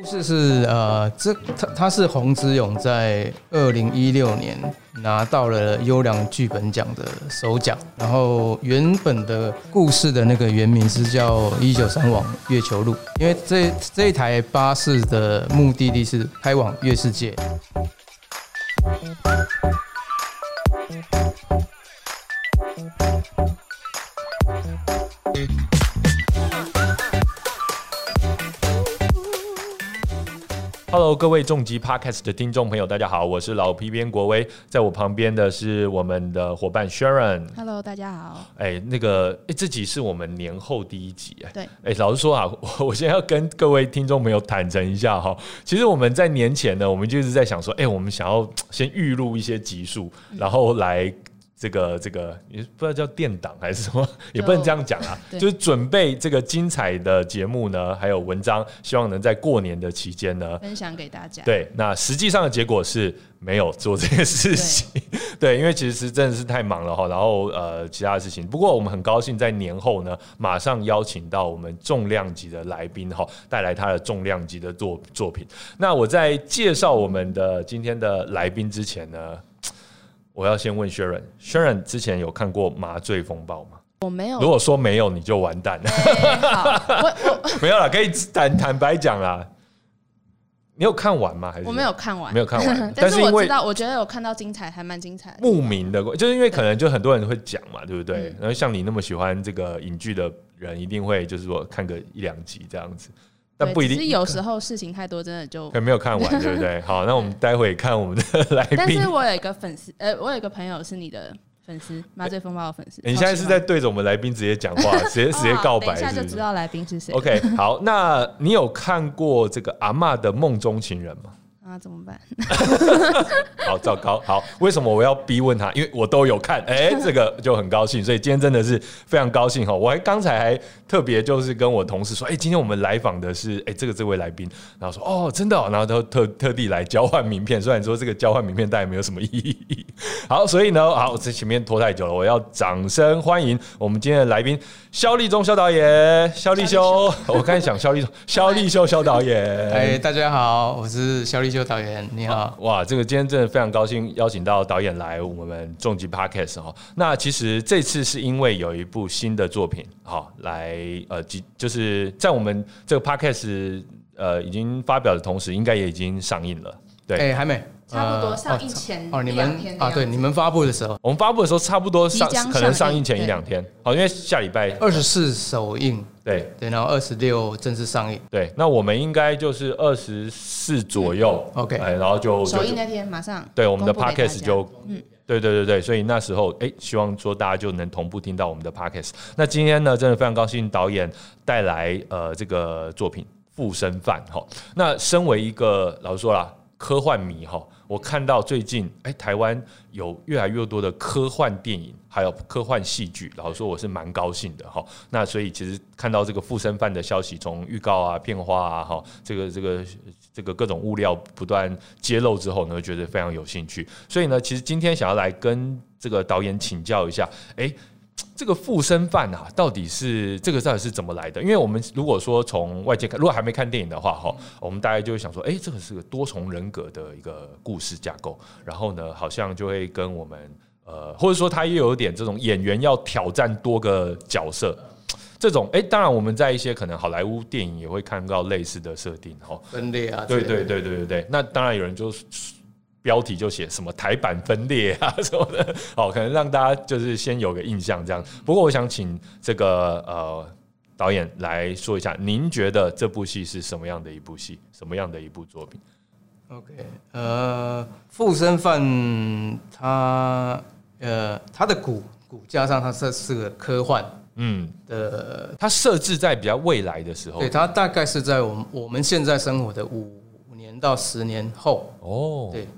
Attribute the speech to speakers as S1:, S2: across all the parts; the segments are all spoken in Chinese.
S1: 故事是呃，这他他是洪之勇在二零一六年拿到了优良剧本奖的首奖，然后原本的故事的那个原名是叫《一九三往月球路》，因为这这一台巴士的目的地是开往月世界。
S2: Hello，各位重疾 Podcast 的听众朋友，大家好，我是老皮边国威，在我旁边的是我们的伙伴 Sharon。
S3: Hello，大家好。
S2: 哎，那个，哎，这集是我们年后第一集，哎，
S3: 对，
S2: 哎，老实说啊，我我现在要跟各位听众朋友坦诚一下哈，其实我们在年前呢，我们就一直在想说，哎，我们想要先预录一些集数，然后来。这个这个也不知道叫电档还是什么，也不能这样讲啊，就是准备这个精彩的节目呢，还有文章，希望能在过年的期间呢，
S3: 分享给大家。
S2: 对，那实际上的结果是没有做这件事情，对，因为其实真的是太忙了哈，然后呃其他的事情。不过我们很高兴在年后呢，马上邀请到我们重量级的来宾哈，带来他的重量级的作作品。那我在介绍我们的今天的来宾之前呢，我要先问 Sharon，Sharon 之前有看过《麻醉风暴》吗？
S3: 我没有。
S2: 如果说没有，你就完蛋了。没有了，可以坦坦白讲啦。你有看完吗？还是
S3: 我没有看完，
S2: 没有看完
S3: 但
S2: 但是
S3: 我知道，我觉得有看到精彩，还蛮精彩的。
S2: 慕名的，就是因为可能就很多人会讲嘛，对不对
S3: 嗯？
S2: 然后像你那么喜欢这个影剧的人，一定会就是说看个一两集这样子，但不一定
S3: 其实有时候事情太多，真的就
S2: 可。没有看完，对不对？好，那我们待会看我们的来宾
S3: 但是。我有一个粉丝，呃，我有一个朋友是你的粉丝，麻醉风暴的粉丝。
S2: 你现在是在对着我们来宾直接讲话，直接 直接告白，
S3: 一下就知道来宾是谁。
S2: ？OK，好，那你有看过这个阿嬷的梦中情人吗？
S3: 啊，怎么办？
S2: 好糟糕，好，为什么我要逼问他？因为我都有看，哎、这个就很高兴，所以今天真的是非常高兴哈。我还刚才还特别就是跟我同事说，哎、今天我们来访的是哎、这个这位来宾，然后说哦真的哦、然后他特特地来交换名片，虽然说这个交换名片但也没有什么意义。好，所以呢，好，这前面拖太久了，我要掌声欢迎我们今天的来宾肖立忠肖导演，肖立修，我刚才讲肖立忠，肖立修肖导演，
S1: 哎，大家好，我是肖立修导演，你好。
S2: 哇，这个今天真的非常高兴邀请到导演来我们重疾 Podcast 哈。那其实这次是因为有一部新的作品哈，来呃，即就是在我们这个 Podcast 呃已经发表的同时，应该也已经上映了。对，
S1: 哎，还没，
S3: 差不多
S1: 呃
S3: 上映前
S1: 哦，你们啊，对，你们发布的时候，
S2: 我们发布的时候差不多上可能
S3: 上映
S2: 前一
S3: 对
S2: 两天，好，因为下礼拜
S1: 二十四首映，
S2: 对
S1: 对，然后二十六正式上映。
S2: 对，那我们应该就是二十四左右
S1: OK
S2: 哎，然后就就
S3: 首映那天马上
S2: 对我们的 podcast 就，嗯，对对对对，所以那时候哎，希望说大家就能同步听到我们的 podcast。那今天呢，真的非常高兴导演带来呃这个作品《附身犯》哈。那身为一个老实说啦，科幻迷哈，我看到最近哎台湾有越来越多的科幻电影，还有科幻戏剧，老实说我是蛮高兴的哈。那所以其实看到这个《附身犯》的消息，从预告啊、片花啊哈，这个这个这个各种物料不断揭露之后呢，觉得非常有兴趣。所以呢，其实今天想要来跟这个导演请教一下，诶，这个附身犯啊，到底是这个到底是怎么来的？因为我们如果说从外界看，如果还没看电影的话，哈，我们大概就会想说，诶，这个是个多重人格的一个故事架构，然后呢，好像就会跟我们呃，或者说他也有一点这种演员要挑战多个角色。这种诶，当然我们在一些可能好莱坞电影也会看到类似的设定哈，
S1: 分裂啊，
S2: 对对对对对对，那当然有人就标题就写什么台版分裂啊什么的，哦，可能让大家就是先有个印象这样。不过我想请这个呃导演来说一下，您觉得这部戏是什么样的一部戏，什么样的一部作品
S1: ？OK，呃，附身犯他呃他的骨骨架上他是是个科幻
S2: 嗯，
S1: 的，
S2: 它设置在比较未来的时候。
S1: 对，它大概是在我们我们现在生活的五年到十年后，
S2: 哦，
S1: 对，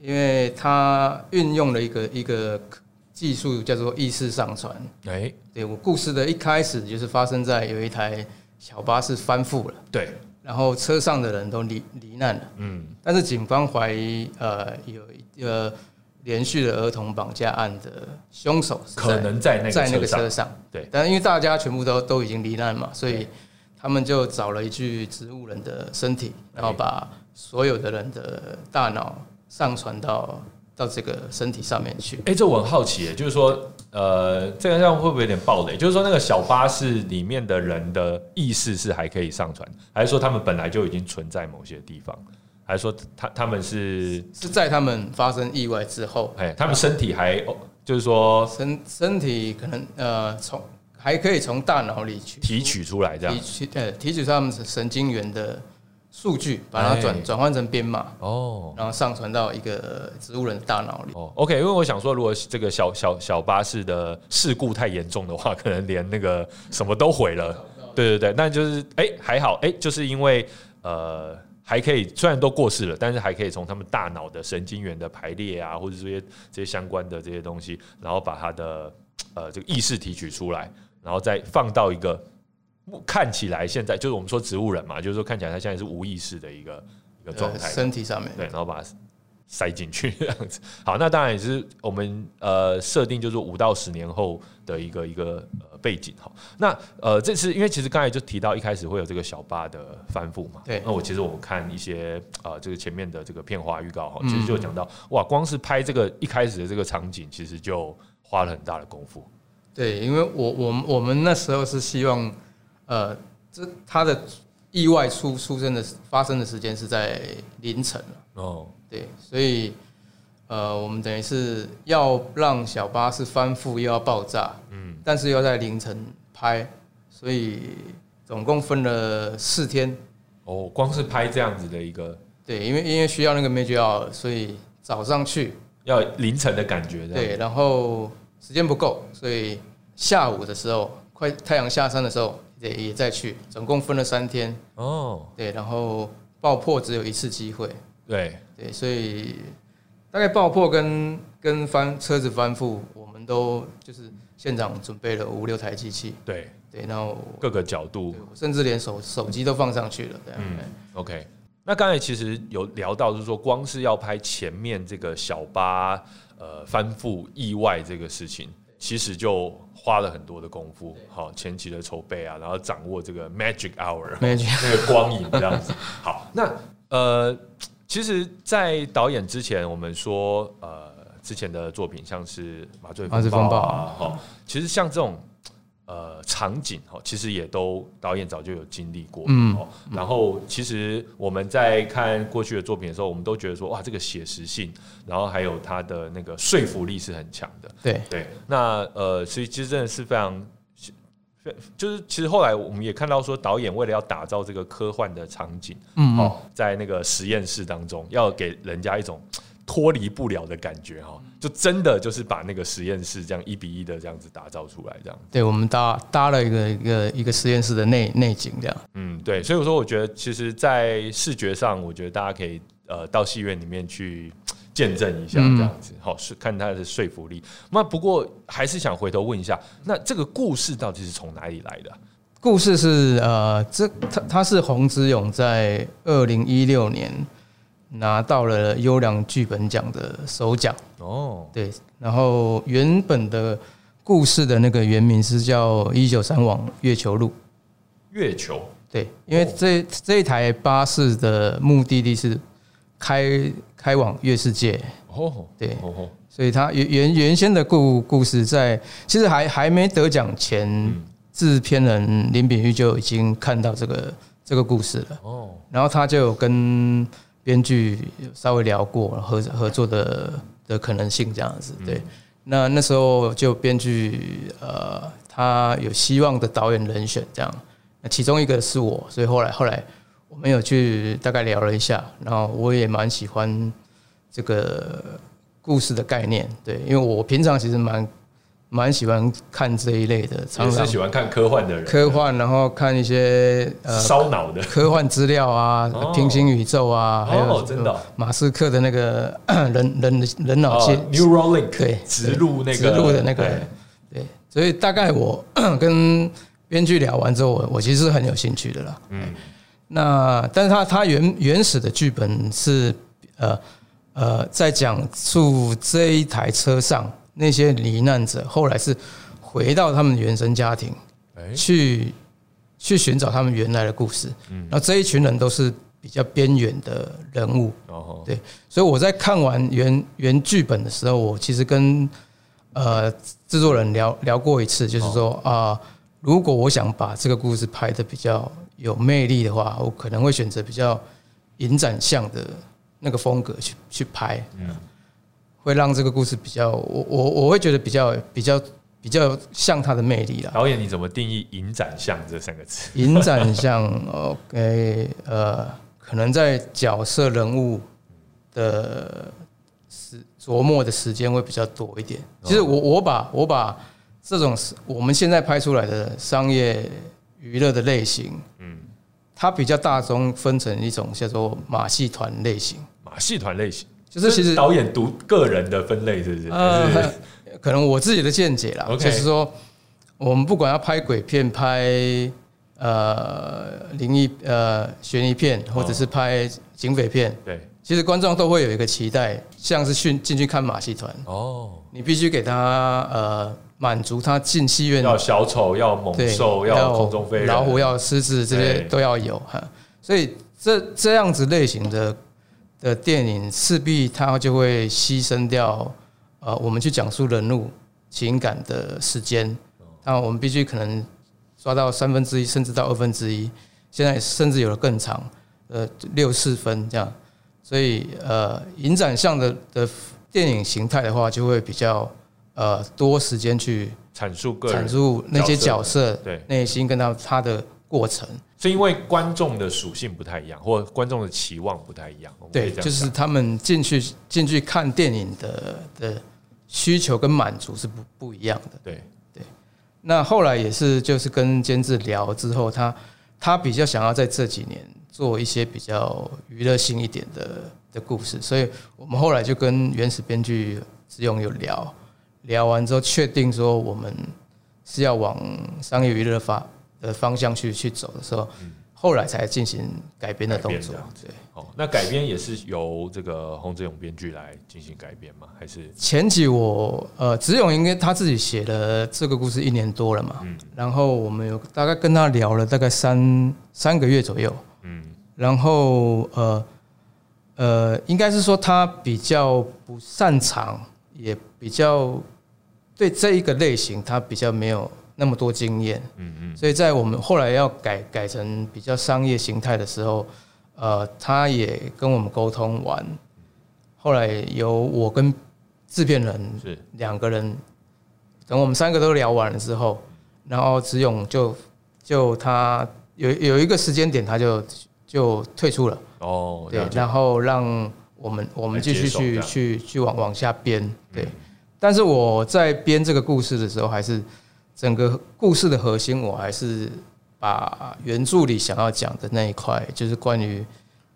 S1: 因为它运用了一个一个技术叫做意识上传。
S2: 哎，
S1: 对我故事的一开始就是发生在有一台小巴士翻覆了，
S2: 对，
S1: 然后车上的人都罹罹难了。
S2: 嗯，
S1: 但是警方怀疑，呃，有一个连续的儿童绑架案的凶手
S2: 可能在那个
S1: 在那个
S2: 车上。
S1: 车上，
S2: 对。
S1: 但因为大家全部都都已经罹难嘛，所以他们就找了一具植物人的身体，然后把所有的人的大脑上传到到这个身体上面去。
S2: 哎、这我很好奇耶，就是说，呃，这个这样会不会有点暴雷？就是说，那个小巴士里面的人的意识是还可以上传，还是说他们本来就已经存在某些地方，还是说他他们是，
S1: 是在他们发生意外之后，
S2: 哎，他们身体还，哦就是说
S1: 身身体可能呃从还可以从大脑里去
S2: 提取出来这样
S1: 提？取呃提取他们神经元的数据，把它
S2: 哎
S1: 转转换成编码，
S2: 哦。
S1: 然后上传到一个植物人的大脑里。
S2: 哦，OK，因为我想说，如果这个小小小巴士的事故太严重的话，可能连那个什么都毁了。对对对，那就是哎、还好哎、就是因为呃还可以，虽然都过世了，但是还可以从他们大脑的神经元的排列啊，或者这些这些相关的这些东西，然后把他的呃这个意识提取出来，然后再放到一个看起来现在就是我们说植物人嘛，就是说看起来他现在是无意识的一个一个状
S1: 呃
S2: 态。
S1: 身体上面，
S2: 对，然后把它塞进去这样子。好，那当然也是我们呃设定就是五到十年后的一个一个呃背景哈。那呃这次因为其实刚才就提到一开始会有这个小巴的翻覆嘛，
S1: 对
S2: 那我其实我看一些呃这个前面的这个片花预告哈，
S1: 嗯
S2: 其实就讲到哇，光是拍这个一开始的这个场景，其实就花了很大的功夫。
S1: 对，因为我我们我们那时候是希望，呃，这他的意外出出生的发生的时间是在凌晨了
S2: 哦，
S1: 对，所以呃，我们等于是要让小巴是翻覆又要爆炸，
S2: 嗯，
S1: 但是要在凌晨拍，所以总共分了四天。
S2: 哦，光是拍这样子的一个
S1: 对，因为因为需要那个 major hour，所以早上去，
S2: 要凌晨的感觉，
S1: 对，然后时间不够，所以下午的时候，快太阳下山的时候也也再去，总共分了三天。
S2: 哦，
S1: 对，然后爆破只有一次机会，
S2: 对，
S1: 对，所以大概爆破跟跟翻车子翻覆，我们都就是现场准备了五六台机器，
S2: 对，
S1: 对，然后
S2: 各个角度。
S1: 甚至连手手机都放上去了，这样。
S2: 嗯 OK，那刚才其实有聊到，就是说光是要拍前面这个小巴呃翻覆意外这个事情，其实就花了很多的功夫，好前期的筹备啊，然后掌握这个 magic hour
S1: Magic
S2: 那个光影这样子。好，那呃，其实，在导演之前，我们说呃之前的作品像是《麻醉
S1: 麻醉风暴
S2: 啊，哈，其实像这种。呃，场景哦，其实也都导演早就有经历过，
S1: 嗯
S2: 哦。然后其实我们在看过去的作品的时候，我们都觉得说，哇，这个写实性，然后还有它的那个说服力是很强的。
S1: 对，
S2: 对，那呃，所以其实真的是非常，非就是其实后来我们也看到说，导演为了要打造这个科幻的场景，
S1: 嗯嗯，
S2: 哦，在那个实验室当中，要给人家一种脱离不了的感觉哈，就真的就是把那个实验室这样一比一的这样子打造出来，这样。
S1: 对，我们搭搭了一个一个一个实验室的内内景，这样。
S2: 嗯，对，所以我说，我觉得其实，在视觉上，我觉得大家可以呃到戏院里面去见证一下，
S1: 嗯
S2: 这样子，好、是看它的说服力。那不过还是想回头问一下，那这个故事到底是从哪里来的啊？
S1: 故事是呃，这他他是洪之勇在二零一六年拿到了优良剧本奖的首奖，
S2: 哦，
S1: 对，然后原本的故事的那个原名是叫《一九三往月球路》，
S2: 月球。
S1: 对，因为这这一台巴士的目的地是开开往月世界，
S2: 哦，
S1: 对。所以它原原原先的故故事在其实还还没得奖前，
S2: 嗯。
S1: 制片人林炳玉就已经看到这个这个故事了，
S2: 哦，
S1: 然后他就跟编剧稍微聊过合合作的的可能性这样子，对。那那时候就编剧呃，他有希望的导演人选这样，那其中一个是我，所以后来后来我们有去大概聊了一下，然后我也蛮喜欢这个故事的概念，对，因为我平常其实蛮蛮喜欢看这一类的，
S2: 也
S1: 常常
S2: 是喜欢看科幻的人，
S1: 科幻，然后看一些呃
S2: 烧脑的，
S1: 科幻资料啊
S2: 哦，
S1: 平行宇宙啊，还有
S2: 哦，真的哦。
S1: 马斯克的那个 人人人脑接
S2: 哦，Neuralink
S1: 对
S2: 植入那个。
S1: 植入的那个
S2: 对。
S1: 对，所以大概我 跟编剧聊完之后，我我其实是很有兴趣的啦。
S2: 嗯，
S1: 那但是他他原原始的剧本是呃呃，在讲述这一台车上那些罹难者后来是回到他们原生家庭
S2: 哎，
S1: 去去寻找他们原来的故事。
S2: 嗯。
S1: 然后这一群人都是比较边缘的人物，
S2: 哦
S1: 对所以我在看完原原剧本的时候，我其实跟呃制作人聊聊过一次，就是说啊、如果我想把这个故事拍的比较有魅力的话，我可能会选择比较影展向的那个风格去去拍，
S2: 嗯
S1: 会让这个故事比较，我我我会觉得比较比较比较像他的魅力啦。
S2: 导演你怎么定义“影展像”这三个字？
S1: 影展像 OK，呃，可能在角色人物的时琢磨的时间会比较多一点。其实我我把我把这种我们现在拍出来的商业娱乐的类型，
S2: 嗯，
S1: 它比较大宗分成一种叫做马戏团类型，
S2: 马戏团类型，
S1: 就是其实
S2: 导演独个人的分类是不是？
S1: 呃，可能我自己的见解啦就是说，我们不管要拍鬼片、拍呃灵异呃悬疑片，或者是拍警匪片，
S2: 对。
S1: 其实观众都会有一个期待，像是去进去看马戏团，
S2: 哦，
S1: 你必须给他呃满足他进戏院
S2: 要小丑，要猛兽，要空中飞人，
S1: 老虎，要狮子，这些都要有哈。所以这这样子类型的的电影，势必它就会牺牲掉呃我们去讲述人物情感的时间。那我们必须可能抓到三分之一，甚至到二分之一，现在甚至有了更长，呃六四分这样。所以呃，影展向的的电影形态的话，就会比较呃多时间去
S2: 阐述个人
S1: 阐，述那些角色
S2: 对
S1: 内心跟他他的过程。
S2: 是因为观众的属性不太一样，或观众的期望不太一样。
S1: 对，就是他们进去进去看电影的的需求跟满足是不不一样的。
S2: 对，
S1: 那后来也是就是跟监制聊之后，他他比较想要在这几年做一些比较娱乐性一点的的故事，所以我们后来就跟原始编剧志勇有聊，聊完之后确定说我们是要往商业娱乐发的方向去去走的时候，后来才进行改编的动作。对，
S2: 哦，那改编也是由这个洪志勇编剧来进行改编吗？还是？
S1: 前期我呃，子勇应该他自己写了这个故事一年多了嘛，
S2: 嗯。
S1: 然后我们有大概跟他聊了大概三三个月左右，
S2: 嗯。
S1: 然后呃呃，应该是说他比较不擅长，也比较对这一个类型他比较没有那么多经验，
S2: 嗯嗯。
S1: 所以在我们后来要改改成比较商业形态的时候，呃，他也跟我们沟通完，后来由我跟制片人
S2: 是。
S1: 两个人，等我们三个都聊完了之后，然后子勇就就他有有一个时间点，他就就退出了，
S2: 哦，
S1: 对然后让我们我们继续去去去往往下编，对。
S2: 嗯。
S1: 但是我在编这个故事的时候，还是整个故事的核心，我还是把原著里想要讲的那一块，就是关于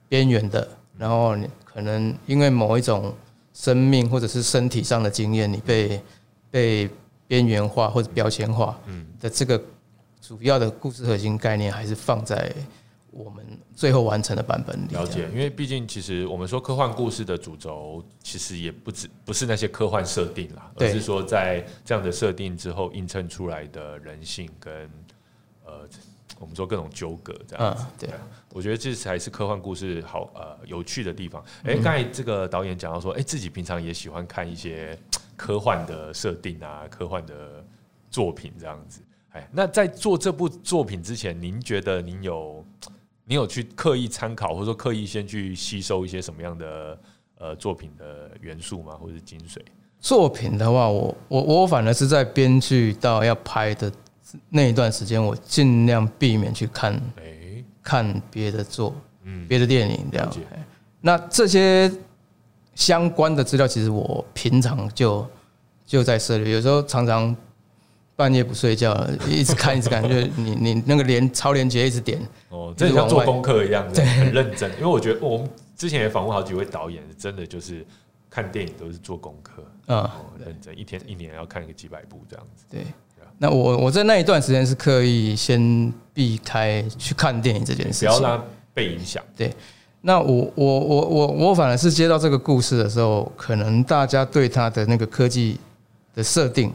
S1: 边缘的，然后可能因为某一种生命或者是身体上的经验，你被被边缘化或者标签化的这个主要的故事核心概念，还是放在我们最后完成的版本里。
S2: 了解，因为毕竟其实我们说科幻故事的主轴，其实也不止不是那些科幻设定啦，而是说在这样的设定之后映衬出来的人性跟呃，我们说各种纠葛这样子。
S1: 嗯，对，
S2: 我觉得这才是科幻故事好呃有趣的地方。
S1: 嗯
S2: 哎、刚才这个导演讲到说，哎、自己平常也喜欢看一些科幻的设定啊，科幻的作品这样子。哎，那在做这部作品之前，您觉得您有您有去刻意参考，或者说刻意先去吸收一些什么样的呃作品的元素吗，或者是精髓？
S1: 作品的话，我我我反而是在编剧到要拍的那一段时间，我尽量避免去看
S2: 哎、
S1: 看别的作
S2: 嗯，
S1: 别的电影这样。那这些相关的资料，其实我平常就就在涉猎，有时候常常半夜不睡觉，一直看一直看，就是你你那个连超连接一直点，
S2: 哦，真的像做功课一样，对很认真。因为我觉得我们之前也访问好几位导演，真的就是看电影都是做功课，
S1: 嗯，
S2: 哦，认真，一天一年要看个几百部这样子。
S1: 对。那我我在那一段时间是刻意先避开去看电影这件事情，
S2: 不要让它被影响。
S1: 对那我我我我我反而是接到这个故事的时候，可能大家对他的那个科技的设定，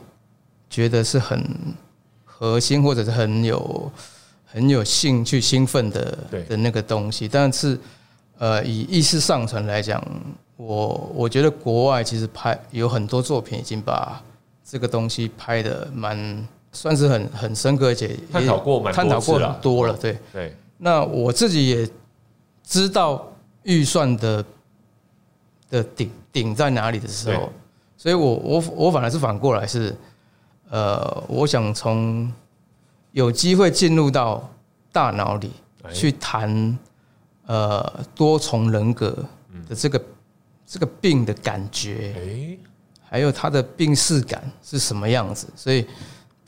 S1: 觉得是很核心或者是很有很有兴趣兴奋的的那个东西，但是呃，以意识上传来讲，我我觉得国外其实拍有很多作品已经把这个东西拍的蛮算是很很深刻，而且也
S2: 探讨过蛮多
S1: 探讨过很多了，对。
S2: 对，
S1: 那我自己也知道预算的的顶顶在哪里的时候，所以我我我反而是反过来是，呃，我想从有机会进入到大脑里
S2: 哎
S1: 去谈，呃，多重人格的这个这个病的感觉，
S2: 哎，
S1: 还有它的病视感是什么样子，所以。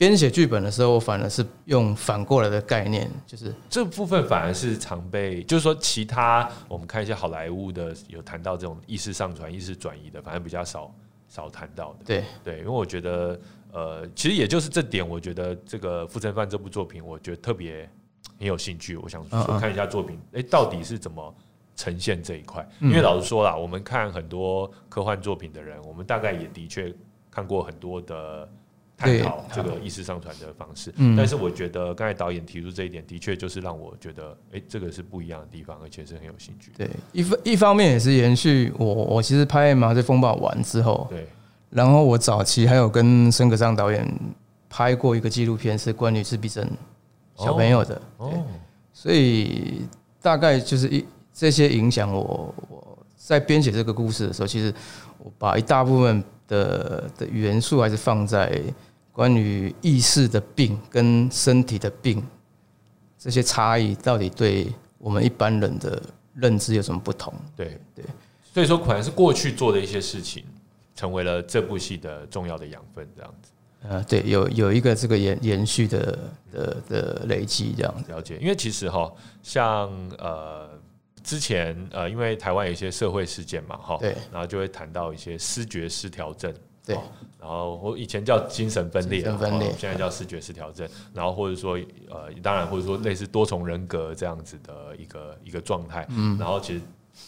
S1: 编写剧本的时候，我反而是用反过来的概念，就是
S2: 这部分反而是常被，就是说其他我们看一些好莱坞的有谈到这种意识上传、意识转移的，反而比较少少谈到的。
S1: 对
S2: 对，因为我觉得，呃，其实也就是这点，我觉得这个《附身犯》这部作品，我觉得特别很有兴趣。我想说看一下作品，哎、到底是怎么呈现这一块？
S1: 嗯
S2: 因为老实说啦，我们看很多科幻作品的人，我们大概也的确看过很多的。探讨这个意识上传的方式，
S1: 嗯
S2: 但是我觉得刚才导演提出这一点，的确就是让我觉得，哎、这个是不一样的地方，而且是很有兴趣。
S1: 对，一方一方面也是延续我我其实拍《麻醉风暴》完之后，
S2: 对，
S1: 然后我早期还有跟申可尚导演拍过一个纪录片，是关于自闭症小朋友的，对，
S2: 哦，
S1: 所以大概就是一这些影响我我在编写这个故事的时候，其实我把一大部分的的元素还是放在关于意识的病跟身体的病这些差异，到底对我们一般人的认知有什么不同？
S2: 对
S1: 对，
S2: 所以说可能是过去做的一些事情，成为了这部戏的重要的养分，这样子。
S1: 呃，对，有有一个这个延延续的的的累积这样子。
S2: 了解。因为其实哈，像呃之前呃，因为台湾有一些社会事件嘛，哈，
S1: 对。
S2: 然后就会谈到一些视觉失调症，
S1: 对。
S2: 哦然后我以前叫精神分裂啊，
S1: 精神分裂。
S2: 哦现在叫视觉失调症，然后或者说呃，当然或者说类似多重人格这样子的一个一个状态，
S1: 嗯。
S2: 然后其实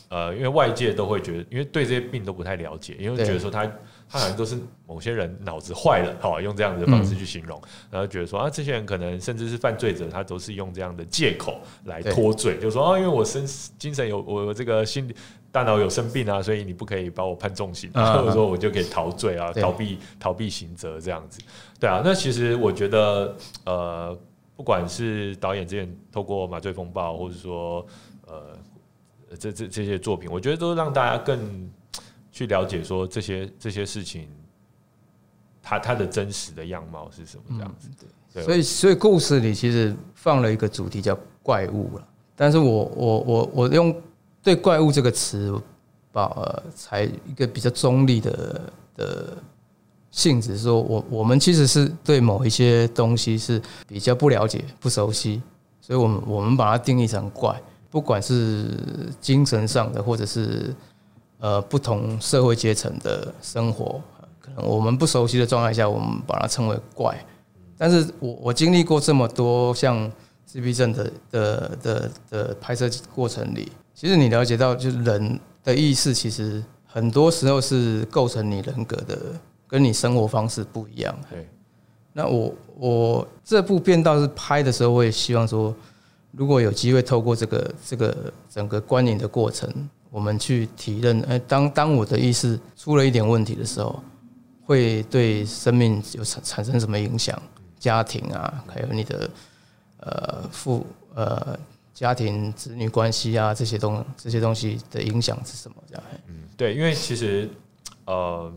S2: 呃，因为外界都会觉得，因为对这些病都不太了解，因为觉得说他他好像都是某些人脑子坏了，好用这样子的方式去形容，然后觉得说啊，这些人可能甚至是犯罪者，他都是用这样的借口来脱罪，就说啊，因为我身精神有我有这个心理大脑有生病啊，所以你不可以把我判重刑，
S1: 啊
S2: 或者说我就可以逃罪啊，逃避逃避刑责这样子。对啊，那其实我觉得呃，不管是导演之前透过《麻醉风暴》，或者说呃这这这些作品，我觉得都让大家更去了解说这些这些事情，它它的真实的样貌是什么这样子。对
S1: 所以，所以故事里其实放了一个主题叫怪物了。但是我我我我用对怪物这个词，把呃才一个比较中立的的性质，说我我们其实是对某一些东西是比较不了解、不熟悉，所以我们我们把它定义成怪，不管是精神上的，或者是呃不同社会阶层的生活，可能我们不熟悉的状态下，我们把它称为怪。但是我我经历过这么多像自闭症的的的的拍摄过程里，其实你了解到，就是人的意识其实很多时候是构成你人格的，跟你生活方式不一样。
S2: 对，
S1: 那我我这部片倒是拍的时候，我也希望说，如果有机会透过这个这个整个观影的过程，我们去体认，哎，当当我的意识出了一点问题的时候，会对生命有产产生什么影响？家庭啊，还有你的呃父呃家庭子女关系啊，这些东这些东西的影响是什么？这样，
S2: 嗯，对，因为其实呃，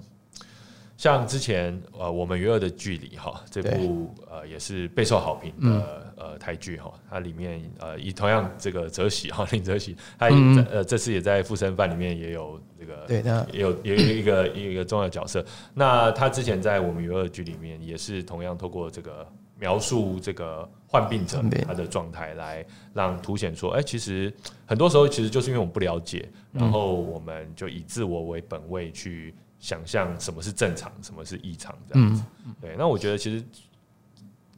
S2: 像之前呃，我们与恶的距离哈，这部呃也是备受好评的、呃台剧哈，它里面呃以同样这个泽喜哈 林泽喜，他也
S1: 嗯
S2: 呃这次也在《附身犯》里面也有这个
S1: 对，那
S2: 也有也有一个 一个重要角色。那他之前在我们娱乐剧里面也是同样透过这个描述这个患病者他的状态，来让凸显说，哎、其实很多时候其实就是因为我们不了解，然后我们就以自我为本位去想象什么是正常，什么是异常这样子。对，那我觉得其实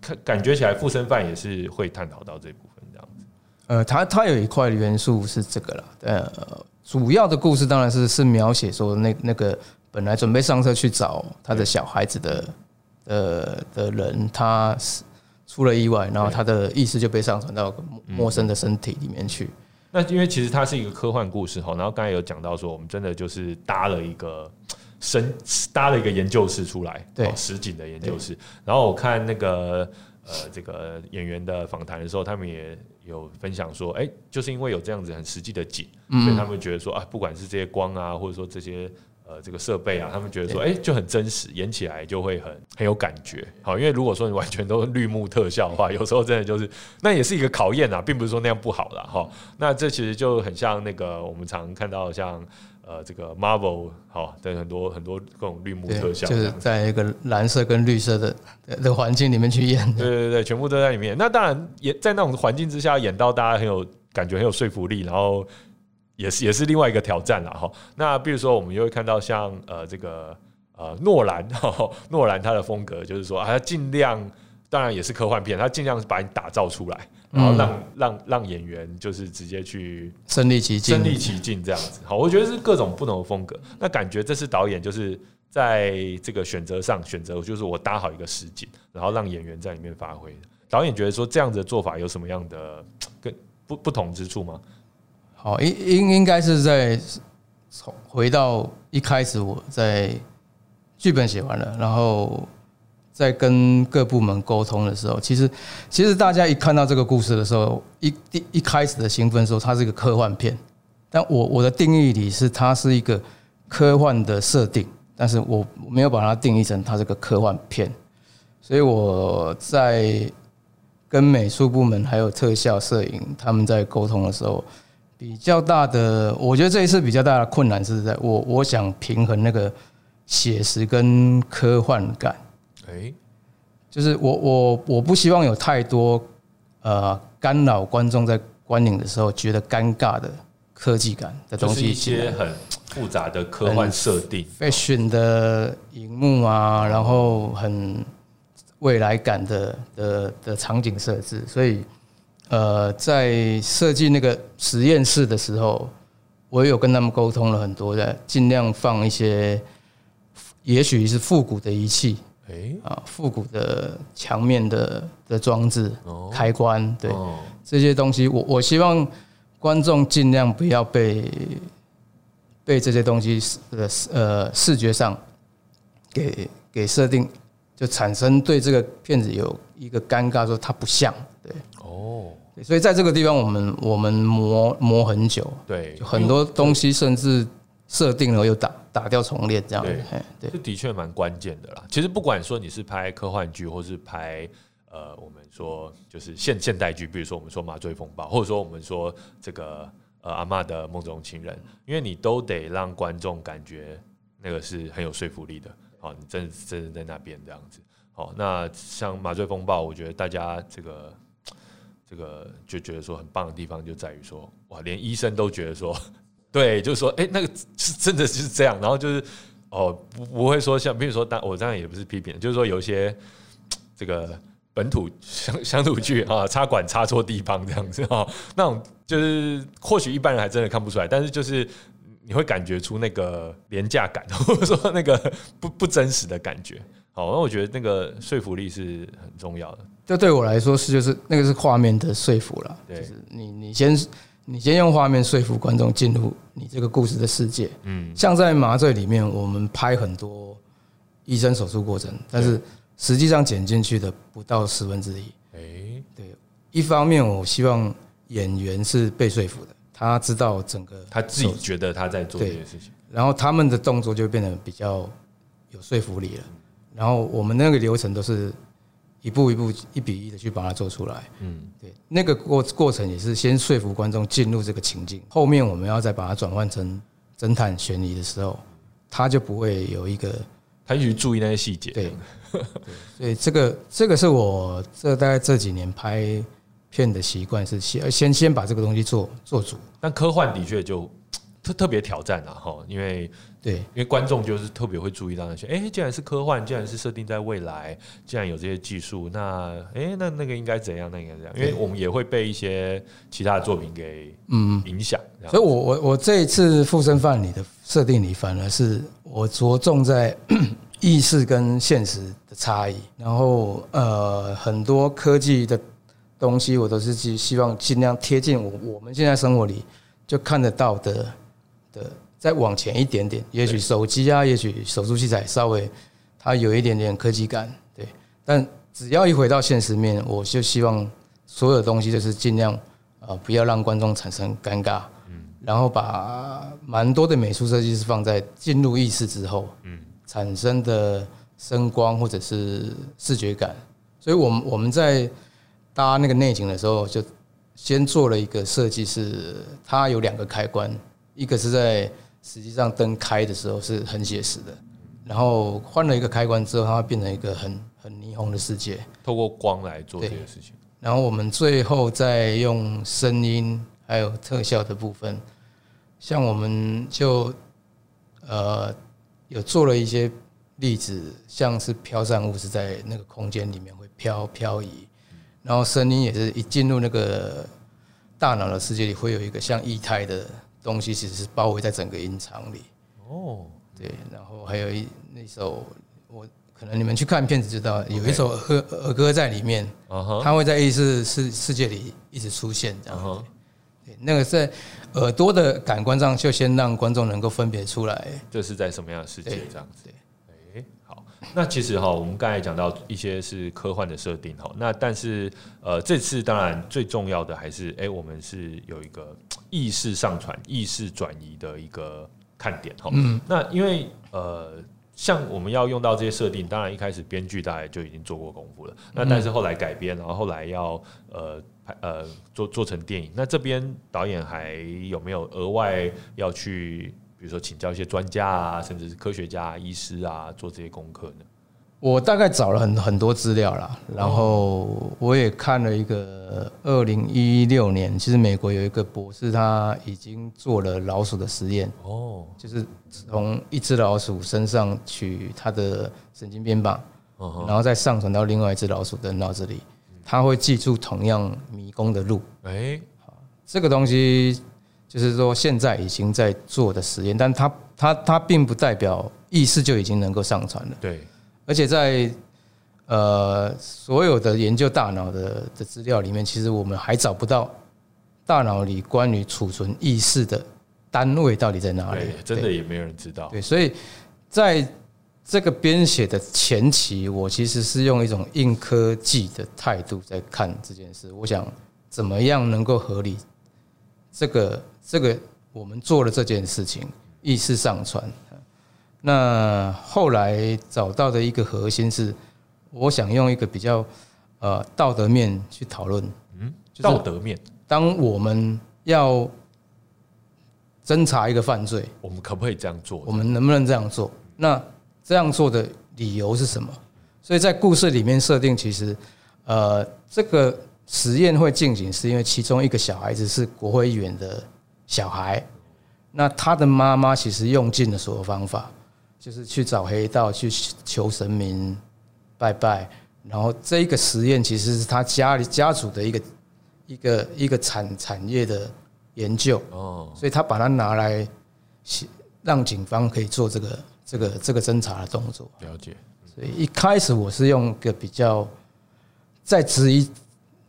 S2: 看感觉起来，附身犯也是会探讨到这部分这样子。
S1: 呃，它它有一块元素是这个了，呃，主要的故事当然是是描写说那那个本来准备上车去找他的小孩子的呃的人，他是出了意外，然后他的意识就被上传到陌陌生的身体里面去。
S2: 那因为其实它是一个科幻故事哈，然后刚才有讲到说，我们真的就是搭了一个深搭了一个研究室出来，
S1: 对
S2: 哦实景的研究室。然后我看那个呃这个演员的访谈的时候，他们也有分享说，哎、就是因为有这样子很实际的景，所以他们觉得说啊，不管是这些光啊，或者说这些。呃，这个设备啊，他们觉得说，哎、就很真实，演起来就会很很有感觉。好，因为如果说你完全都是绿幕特效的话，有时候真的就是那也是一个考验啊，并不是说那样不好啦。哈。那这其实就很像那个我们常看到像呃这个 Marvel 好的很多很多各种绿幕特，效，
S1: 就是在一个蓝色跟绿色的的的环境里面去演的。
S2: 对对对，全部都在里面。那当然也在那种环境之下演到大家很有感觉，很有说服力，然后也是也是另外一个挑战了哈。那比如说我们就会看到像呃这个呃诺兰，诺兰他的风格就是说啊，他尽量当然也是科幻片，他尽量是把你打造出来，然后让、让让演员就是直接去
S1: 身临其境，
S2: 身临其境这样子。好，我觉得是各种不同的风格。那感觉这次导演就是在这个选择上选择，就是我搭好一个实景，然后让演员在里面发挥。导演觉得说这样子的做法有什么样的跟不不同之处吗？
S1: 好，应应应该是在从回到一开始我在剧本写完了，然后在跟各部门沟通的时候，其实其实大家一看到这个故事的时候，一一一开始的兴奋说它是一个科幻片，但我我的定义里是它是一个科幻的设定，但是我没有把它定义成它是个科幻片，所以我在跟美术部门还有特效、摄影他们在沟通的时候，比较大的，我觉得这一次比较大的困难是在我我想平衡那个写实跟科幻感，
S2: 哎、
S1: 就是我我我不希望有太多呃干扰观众在观影的时候觉得尴尬的科技感的东
S2: 就是一
S1: 西进来
S2: 些很复杂的科幻设定。
S1: fashion 的荧幕啊，然后很未来感的的的场景设置，所以呃，在设计那个实验室的时候，我也有跟他们沟通了很多的，尽量放一些，也许是复古的仪器
S2: 哎、
S1: 啊，复古的墙面的的装置、
S2: 哦。
S1: 开关，对。
S2: 哦。
S1: 这些东西，我我希望观众尽量不要被被这些东西呃呃视觉上给给设定，就产生对这个片子有一个尴尬，说它不像，对。
S2: 哦，
S1: 对，所以在这个地方我们我们磨磨很久，
S2: 对，
S1: 就很多东西甚至设定了又打打掉重练这样，
S2: 对
S1: 嘿对
S2: 这的确蛮关键的啦。其实不管说你是拍科幻剧，或是拍呃，我们说就是现现代剧，比如说我们说《麻醉风暴》，或者说我们说这个呃阿嬷的梦中情人，因为你都得让观众感觉那个是很有说服力的。好，你真的真的在那边这样子。好，那像《麻醉风暴》，我觉得大家这个这个就觉得说很棒的地方就在于说，哇，连医生都觉得说，对，就是说，哎、那个是真的是这样，然后就是哦，不不会说像，比如说，当我这样也不是批评，就是说有一些这个本土乡乡土剧啊，插管插错地方这样子啊，那种就是或许一般人还真的看不出来，但是就是你会感觉出那个廉价感，或者说那个不不真实的感觉。好，那我觉得那个说服力是很重要的。
S1: 这对我来说是就是那个是画面的说服了，就是你你先你先用画面说服观众进入你这个故事的世界。
S2: 嗯，
S1: 像在麻醉里面，我们拍很多医生手术过程，但是实际上剪进去的不到十分之一。
S2: 哎、
S1: 对，一方面我希望演员是被说服的，他知道整个
S2: 他自己觉得他在做这件事情。
S1: 然后他们的动作就变得比较有说服力了。然后我们那个流程都是一步一步、一比一的去把它做出来。
S2: 嗯，
S1: 对，那个过过程也是先说服观众进入这个情境，后面我们要再把它转换成侦探悬疑的时候，他就不会有一个
S2: 他一直注意那些细节。
S1: 对，对所以这个这个是我这大概这几年拍片的习惯，是先先先把这个东西做做足。
S2: 但科幻的确就特特别挑战啊哈，因为
S1: 对
S2: 因为观众就是特别会注意到那些，哎、既然是科幻，既然是设定在未来，既然有这些技术，那哎、那那个应该怎样？那应该怎样？因为我们也会被一些其他的作品给
S1: 嗯，
S2: 影响，
S1: 所以我我我这一次附身犯里的设定里，反而是我着重在 意识跟现实的差异，然后呃很多科技的东西，我都是希希望尽量贴近我我们现在生活里就看得到的的，再往前一点点，也许手机啊，也许手术器材稍微它有一点点科技感，对，但只要一回到现实面，我就希望所有东西就是尽量啊、呃不要让观众产生尴尬，嗯。然后把蛮多的美术设计是放在进入意识之后，
S2: 嗯。
S1: 产生的声光或者是视觉感，所以我们我们在搭那个内景的时候，就先做了一个设计，是它有两个开关，一个是在实际上灯开的时候是很写实的，然后换了一个开关之后，它会变成一个很很霓虹的世界。
S2: 透过光来做这
S1: 对
S2: 些事情。
S1: 然后我们最后再用声音还有特效的部分，像我们就呃有做了一些例子，像是飘散物是在那个空间里面会飘漂移，然后声音也是一进入那个大脑的世界里，会有一个像液态的东西，其实是包围在整个音场里。
S2: 哦，
S1: 对，然后还有一那首我可能你们去看片子知道，有一首儿儿歌在里面。它会在意识世世界里一直出现，这样。对，那个在耳朵的感官上，就先让观众能够分别出来。
S2: 这是在什么样的世界这样子？那其实哈，我们刚才讲到一些是科幻的设定哈，那但是呃，这次当然最重要的还是哎，我们是有一个意识上传、意识转移的一个看点哈。
S1: 嗯，
S2: 那因为呃，像我们要用到这些设定，当然一开始编剧大概就已经做过功夫了，那但是后来改编，然后后来要呃拍呃做做成电影，那这边导演还有没有额外要去，比如说请教一些专家啊，甚至是科学家、医师啊，做这些功课呢？
S1: 我大概找了很很多资料啦，然后我也看了一个二零一六年，其实美国有一个博士，他已经做了老鼠的实验，
S2: 哦，
S1: 就是从一只老鼠身上取它的神经编码，
S2: 嗯哼，
S1: 然后再上传到另外一只老鼠的脑子里，它会记住同样迷宫的路。
S2: 哎，
S1: 这个东西就是说现在已经在做的实验，但它它它并不代表意识就已经能够上传了，
S2: 对，
S1: 而且在呃所有的研究大脑的的资料里面，其实我们还找不到大脑里关于储存意识的单位到底在哪里，，
S2: 真的也没有人知道。
S1: 对，所以在这个编写的前期，我其实是用一种硬科技的态度在看这件事。我想怎么样能够合理这个这个我们做了这件事情，意识上传。那后来找到的一个核心是，我想用一个比较呃道德面去讨论。
S2: 嗯，道德面，
S1: 当我们要侦查一个犯罪，
S2: 我们可不可以这样做？
S1: 我们能不能这样做？那这样做的理由是什么？所以在故事里面设定，其实呃，这个实验会进行，是因为其中一个小孩子是国会议员的小孩，那他的妈妈其实用尽了所有方法，就是去找黑道去求神明拜拜，然后这一个实验其实是他家里家族的一个一个一个产产业的研究，
S2: 哦，
S1: 所以他把它拿来让警方可以做这个这个这个侦查的动作。
S2: 了解。
S1: 所以一开始我是用一个比较在质疑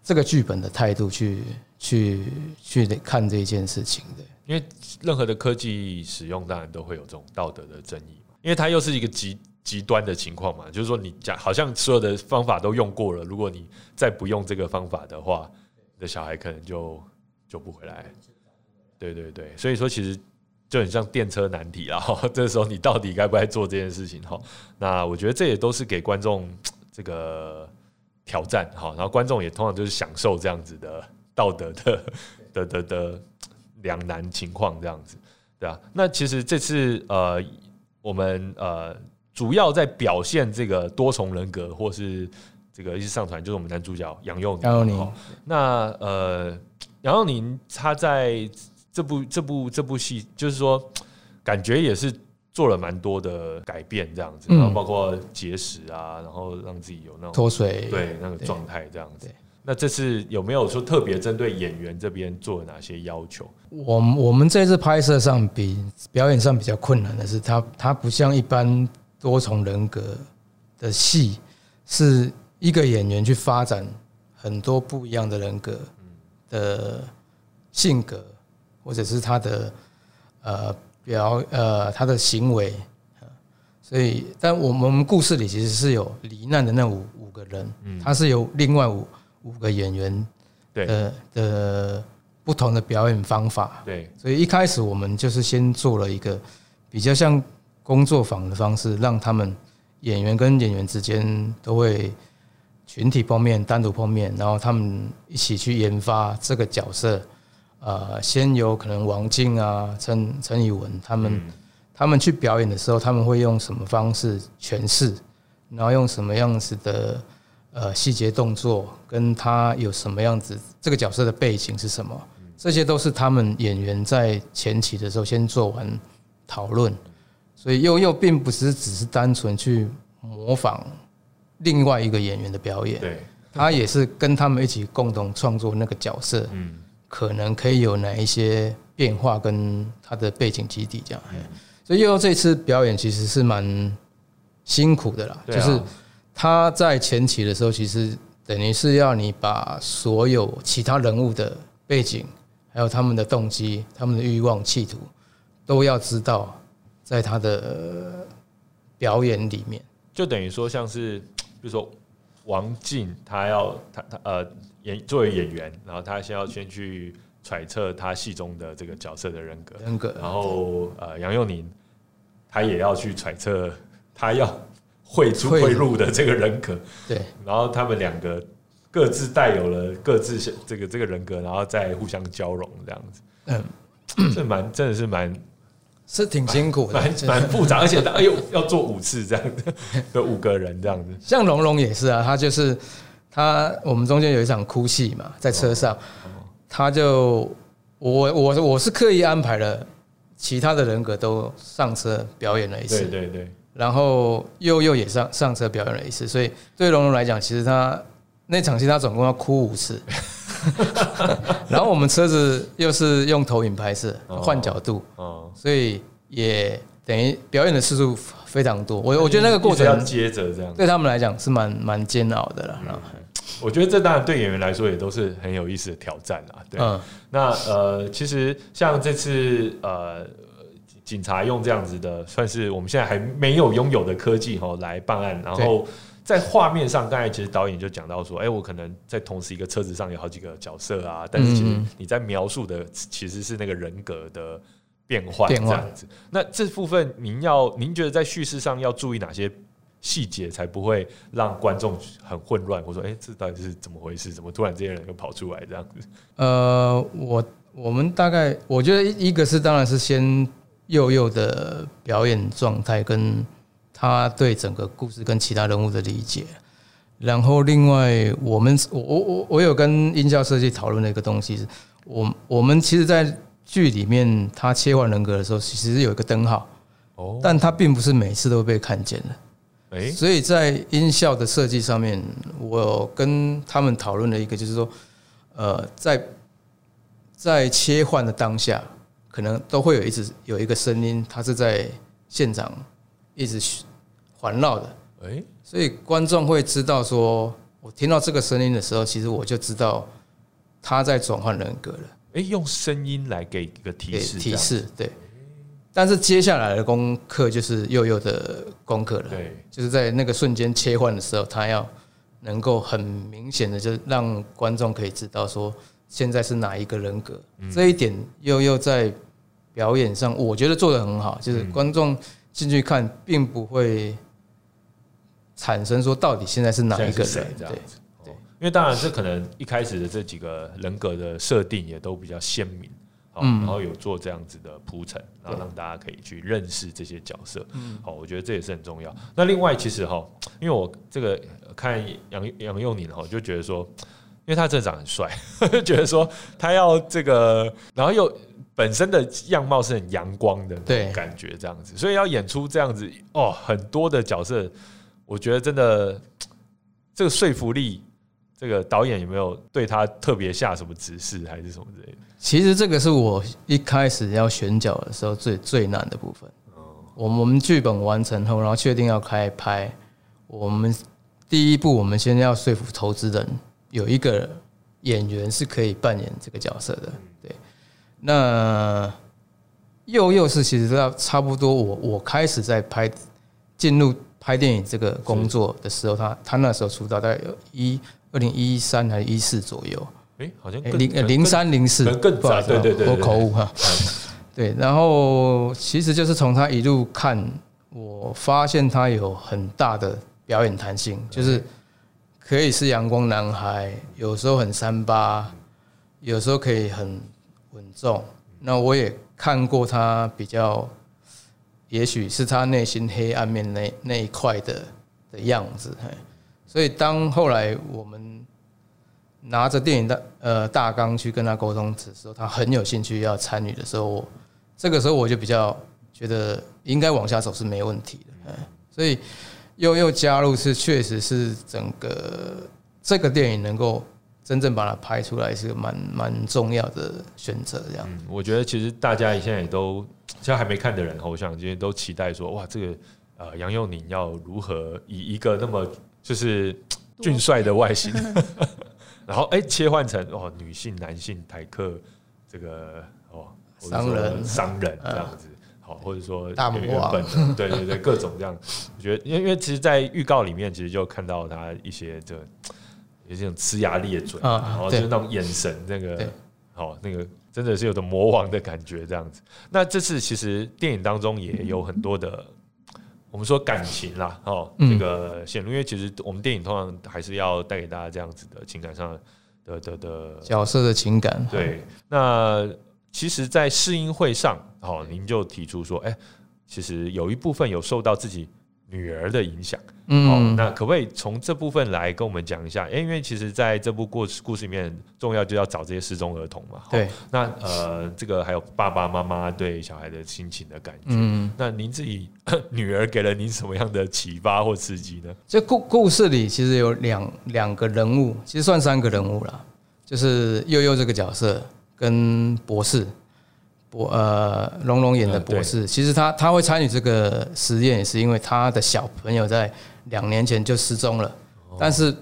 S1: 这个剧本的态度去去去看这件事情的。
S2: 因为任何的科技使用，当然都会有这种道德的争议嘛。因为它又是一个极极端的情况嘛，就是说你讲好像所有的方法都用过了，如果你再不用这个方法的话，你的小孩可能就救不回来。对对对，所以说其实就很像电车难题啦。这时候你到底该不该做这件事情？哈，那我觉得这也都是给观众 这个挑战。哈，然后观众也通常就是享受这样子的道德的的的的两难情况这样子，对啊。那其实这次呃，我们呃主要在表现这个多重人格或是这个一直上传，就是我们男主角杨佑宁。
S1: 杨佑宁
S2: 那呃，杨佑宁他在这部这部这部戏，就是说感觉也是做了蛮多的改变，这样子，然后包括节食啊，然后让自己有那种
S1: 脱水，
S2: 对那个状态这样子。那这次有没有说特别针对演员这边做哪些要求？
S1: 我们我们这次拍摄上比表演上比较困难的是，它它不像一般多重人格的戏，是一个演员去发展很多不一样的人格的性格，或者是他的呃表呃他的行为，呃所以但我们故事里其实是有罹难的那五五个人，他是有另外五五个演员
S2: 对。
S1: 的的不同的表演方法，
S2: 对，
S1: 所以一开始我们就是先做了一个比较像工作坊的方式，让他们演员跟演员之间都会群体碰面、单独碰面，然后他们一起去研发这个角色。呃，先有可能王静啊、陈陈以文他们、他们去表演的时候，他们会用什么方式诠释，然后用什么样子的呃细节动作，跟他有什么样子这个角色的背景是什么，这些都是他们演员在前期的时候先做完讨论，所以又又并不是只是单纯去模仿另外一个演员的表演，
S2: 对，
S1: 他也是跟他们一起共同创作那个角色，
S2: 嗯，
S1: 可能可以有哪一些变化跟他的背景基底这样。所以悠悠这次表演其实是蛮辛苦的啦，就是他在前期的时候，其实等于是要你把所有其他人物的背景，还有他们的动机、他们的欲望、企图，都要知道，在他的呃表演里面。
S2: 就等于说像是，比如说王静，他要他他呃演作为演员，然后他先要先去揣测他戏中的这个角色的人格，
S1: 人格，
S2: 然后呃杨佑宁他也要去揣测他要汇出
S1: 汇
S2: 汇入的这个人格，
S1: 对。
S2: 然后他们两个各自带有了各自这个这个人格，然后再互相交融这样子，
S1: 嗯，
S2: 这蛮真的是蛮
S1: 是挺辛苦的。
S2: 蛮。蛮复杂，而且他哎呦要做五次这样子，有五个人这样子，
S1: 像龙龙也是啊，他就是他，我们中间有一场哭戏嘛，在车上，他就我我我是刻意安排了其他的人格都上车表演了一次，
S2: 对对对。
S1: 然后又又也上上车表演了一次，所以对龙龙来讲，其实他那场戏他总共要哭五次。然后我们车子又是用投影拍摄，
S2: 哦
S1: 换角度，
S2: 哦，
S1: 所以也等于表演的次数非常多。我我觉得那个过
S2: 程要
S1: 程
S2: 接着这样。
S1: 对他们来讲是蛮蛮煎熬的啦。然后
S2: 我觉得这当然对演员来说也都是很有意思的挑战啊。对，
S1: 嗯，
S2: 那呃，其实像这次呃，警察用这样子的，算是我们现在还没有拥有的科技哈来办案，然后在画面上，刚才其实导演就讲到说，哎、我可能在同时一个车子上有好几个角色啊，但是其实你在描述的其实是那个人格的变换这样子。那这部分您要您觉得在叙事上要注意哪些？细节才不会让观众很混乱，或者说，哎、这到底是怎么回事？怎么突然这些人又跑出来这样子？
S1: 呃，我我们大概我觉得一一个是当然是先佑佑的表演状态跟他对整个故事跟其他人物的理解，然后另外我们我我我我有跟音效设计讨论的一个东西是，我我们其实，在剧里面他切换人格的时候，其实有一个灯号，
S2: 哦，
S1: 但他并不是每次都被看见的。
S2: 哎、
S1: 所以在音效的设计上面，我跟他们讨论了一个，就是说，呃，在在切换的当下，可能都会有一直有一个声音，它是在现场一直环绕的，
S2: 哎、
S1: 所以观众会知道说，我听到这个声音的时候，其实我就知道他在转换人格了。
S2: 哎、用声音来给一个提示，
S1: 提示，对。但是接下来的功课就是佑佑的功课了，
S2: 对，
S1: 就是在那个瞬间切换的时候，他要能够很明显的就让观众可以知道说现在是哪一个人格，这一点又又在表演上我觉得做的很好，就是观众进去看并不会产生说到底现在是哪一个人，
S2: 这样。子。对，因为当然这可能一开始的这几个人格的设定也都比较鲜明，然后有做这样子的铺陈，然后让大家可以去认识这些角色，
S1: 嗯
S2: 好，我觉得这也是很重要。那另外其实哈，因为我这个呃看杨杨佑宁哈，就觉得说。因为他真的长得很帅，就 觉得说他要这个，然后又本身的样貌是很阳光的那种感觉，这样子，所以要演出这样子哦，很多的角色，我觉得真的这个说服力，这个导演有没有对他特别下什么指示，还是什么之类的？
S1: 其实这个是我一开始要选角的时候最最难的部分。我们我们剧本完成后，然后确定要开拍，我们第一步我们先要说服投资人有一个演员是可以扮演这个角色的。对，那佑佑是其实到差不多我我开始在拍进入拍电影这个工作的时候，他他那时候出道大概有一二零一三还是一四左右。
S2: 哎、好像
S1: 零零三零四
S2: 更早对对对对
S1: 我口误哈。对，然后其实就是从他一路看，我发现他有很大的表演弹性，就是可以是阳光男孩，有时候很三八，有时候可以很稳重。那我也看过他比较，也许是他内心黑暗面那那一块的的样子。所以当后来我们拿着电影的呃大纲去跟他沟通的时候，他很有兴趣要参与的时候，我这个时候我就比较觉得应该往下走是没问题的，所以又又加入是确实是整个这个电影能够真正把它拍出来是蛮蛮重要的选择，这样。
S2: 嗯，我觉得其实大家现在也都，现在还没看的人，我想今天都期待说，哇，这个呃杨佑宁要如何以一个那么就是俊帅的外形，然后哎、切换成哦女性、男性、台客这个哦
S1: 商人
S2: 商人这样子。好，或者说
S1: 大魔王
S2: 对对对，各种这样，我觉得，因为因为其实，在预告里面，其实就看到他一些这有这种呲牙咧嘴，
S1: 啊
S2: 然后就是那种眼神，那个那个真的是有种魔王的感觉这样子。那这次其实电影当中也有很多的，我们说感情啦，哦，
S1: 嗯。
S2: 这个线路，因为其实我们电影通常还是要带给大家这样子的情感上的的的
S1: 角色的情感，
S2: 对，那其实，在试音会上，哦，您就提出说，哎、其实有一部分有受到自己女儿的影响，哦，
S1: 嗯，
S2: 那可不可以从这部分来跟我们讲一下？哎、因为其实在这部故事故事里面，重要就要找这些失踪儿童嘛，哦
S1: 对，
S2: 那呃，这个还有爸爸妈妈对小孩的心情的感觉。
S1: 嗯，
S2: 那您自己女儿给了您什么样的启发或刺激呢？
S1: 这故故事里其实有两两个人物，其实算三个人物了，就是悠悠这个角色跟博士，博呃龙龙演的博士，其实他他会参与这个实验，也是因为他的小朋友在两年前就失踪了，但是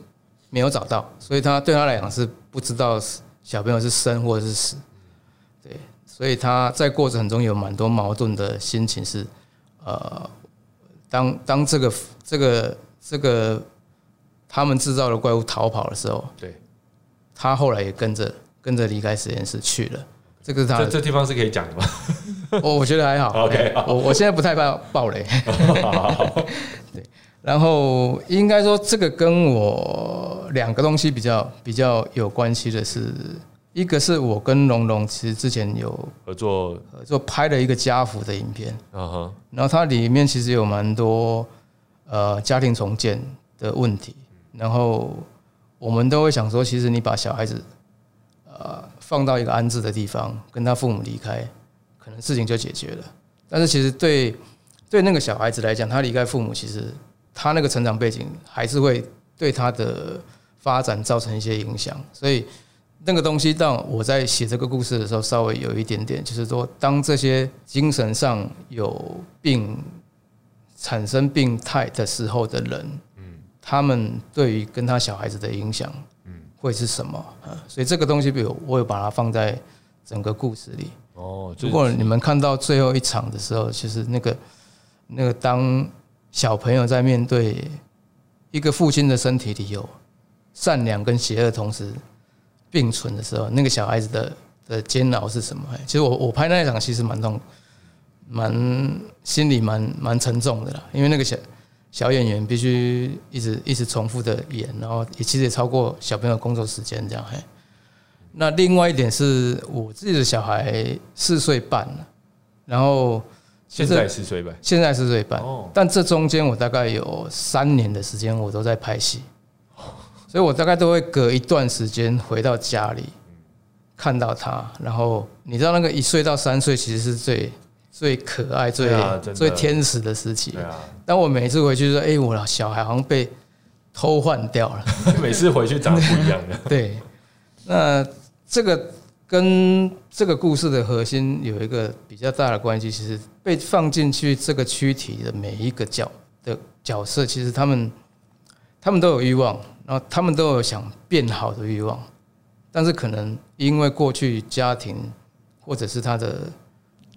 S1: 没有找到，所以他对他来讲是不知道小朋友是生或者是死，对，所以他在过程中有蛮多矛盾的心情是，呃，当当这个这个这个他们制造的怪物逃跑的时候，
S2: 对，
S1: 他后来也跟着跟着离开实验室去了。这个是他的，
S2: 这这地方是可以讲的吗？
S1: 我我觉得还好。
S2: OK，好
S1: 我我现在不太怕暴雷。对，然后应该说这个跟我两个东西比较比较有关系的是，一个是我跟龙龙其实之前有
S2: 合作，
S1: 合作拍了一个家福的影片，
S2: 嗯哼，
S1: 然后它里面其实有蛮多呃家庭重建的问题，然后我们都会想说，其实你把小孩子呃放到一个安置的地方，跟他父母离开，可能事情就解决了。但是其实对对那个小孩子来讲，他离开父母，其实他那个成长背景还是会对他的发展造成一些影响，所以。那个东西让我在写这个故事的时候，稍微有一点点，就是说，当这些精神上有病、产生病态的时候的人，
S2: 嗯
S1: 他们对于跟他小孩子的影响，
S2: 嗯，
S1: 会是什么？啊，所以这个东西，比如我有把它放在整个故事里。
S2: 哦，
S1: 如果你们看到最后一场的时候，其实那个那个当小朋友在面对一个父亲的身体里有善良跟邪恶同时并存的时候，那个小孩子的的煎熬是什么？哎其实我我拍那一场其实蛮痛，蛮心里蛮蛮沉重的啦，因为那个小小演员必须一直一直重复的演，然后也其实也超过小朋友工作时间这样。嘿，那另外一点是我自己的小孩四岁半了，然后
S2: 现在四岁半，
S1: 现在四岁半
S2: 哦，
S1: 但这中间我大概有三年的时间我都在拍戏，所所以我大概都会隔一段时间回到家里，看到他，然后你知道那个一岁到三岁其实是最最可爱、最、最天使的时期。
S2: 对。啊，
S1: 当我每次回去说：“哎、我的小孩好像被偷换掉了。
S2: 每次回去长得不一样的”，
S1: 对，那这个跟这个故事的核心有一个比较大的关系，其实被放进去这个躯体的每一个角的角色，其实他们他们都有欲望，然后他们都有想变好的欲望，但是可能因为过去家庭或者是他的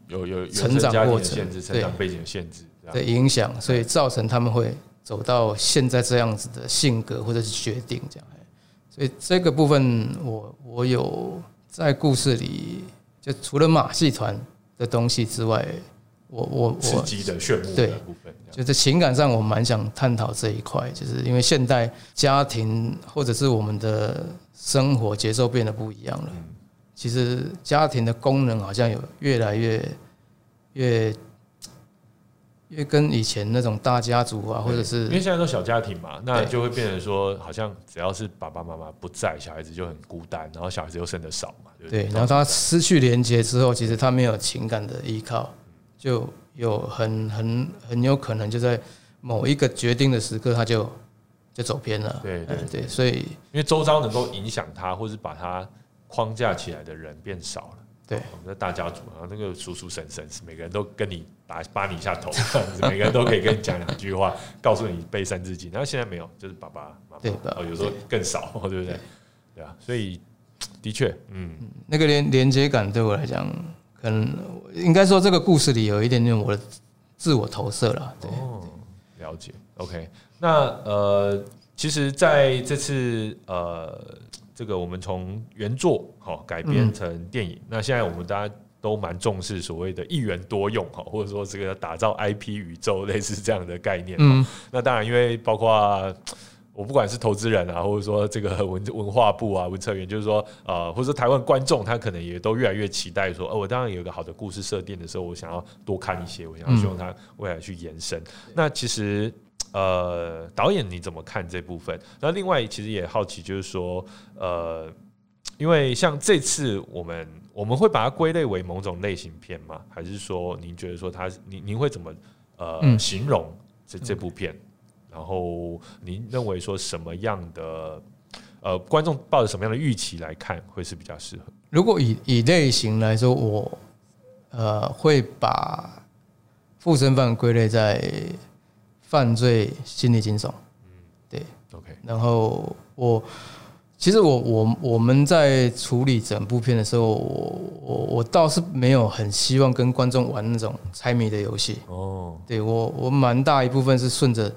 S2: 有有有
S1: 成长过程
S2: 的限制，成长背景的限制，
S1: 的影响，所以造成他们会走到现在这样子的性格或者是决定这样。所以这个部分我我有在故事里，就除了马戏团的东西之外，我我我
S2: 刺激的炫目
S1: 对
S2: 部分，
S1: 就在情感上，我蛮想探讨这一块，就是因为现代家庭或者是我们的生活节奏变得不一样了。其实家庭的功能好像有越来越越越跟以前那种大家族啊，或者是
S2: 因为
S1: 是
S2: 现在都小家庭嘛，那就会变成说，好像只要是爸爸妈妈不在，小孩子就很孤单，然后小孩子又生的少嘛，对不
S1: 对，
S2: 对？
S1: 然后他失去连接之后，其实他没有情感的依靠，就有很很很有可能就在某一个决定的时刻，他就就走偏了。
S2: 对对，
S1: 所以
S2: 因为周遭能够影响他，或是把他框架起来的人变少了。
S1: 对
S2: 我们的大家族，然后那个叔叔婶婶是每个人都跟你打扒你一下头，这样子，每个人都可以跟你讲两句话，告诉你背三字经。然后现在没有，就是爸爸妈妈，哦，有时候更少，对不对？对啊，所以的确，嗯，
S1: 那个连连接感对我来讲，可能应该说这个故事里有一点点我的自我投射了。对，
S2: 哦，了解。OK，那呃，其实在这次呃，这个我们从原作好、改编成电影，那现在我们大家都蛮重视所谓的一元多用哈，或者说这个打造 IP 宇宙类似这样的概念。
S1: 嗯，
S2: 那当然，因为包括我不管是投资人啊，或者说这个 文文化部啊、文策员，就是说呃，或者说台湾观众，他可能也都越来越期待说，哦，我当然有一个好的故事设定的时候，我想要多看一些，我想要希望它未来去延伸。那其实。呃，导演你怎么看这部分？那另外其实也好奇，就是说，呃，因为像这次我们我们会把它归类为某种类型片吗？还是说您觉得说它您您会怎么呃、
S1: 嗯
S2: 形容这这部片？然后您认为说什么样的呃观众抱着什么样的预期来看会是比较适合？
S1: 如果以以类型来说，我呃会把附身犯归类在犯罪心理惊悚。
S2: 嗯，对 OK，
S1: 然后我其实我我我们在处理整部片的时候，我我我倒是没有很希望跟观众玩那种猜谜的游戏。
S2: 哦，
S1: 对我我蛮大一部分是顺着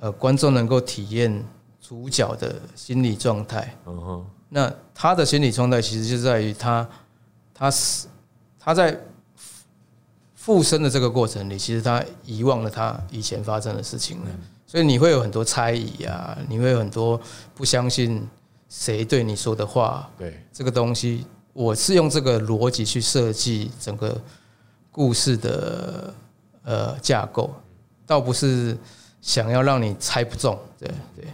S1: 呃观众能够体验主角的心理状态。
S2: 嗯哼，
S1: 那他的心理状态其实就在于他他是他在附身的这个过程里，其实他遗忘了他以前发生的事情了，所以你会有很多猜疑啊，你会有很多不相信谁对你说的话，
S2: 对，
S1: 这个东西，我是用这个逻辑去设计整个故事的呃架构，倒不是想要让你猜不中，对对，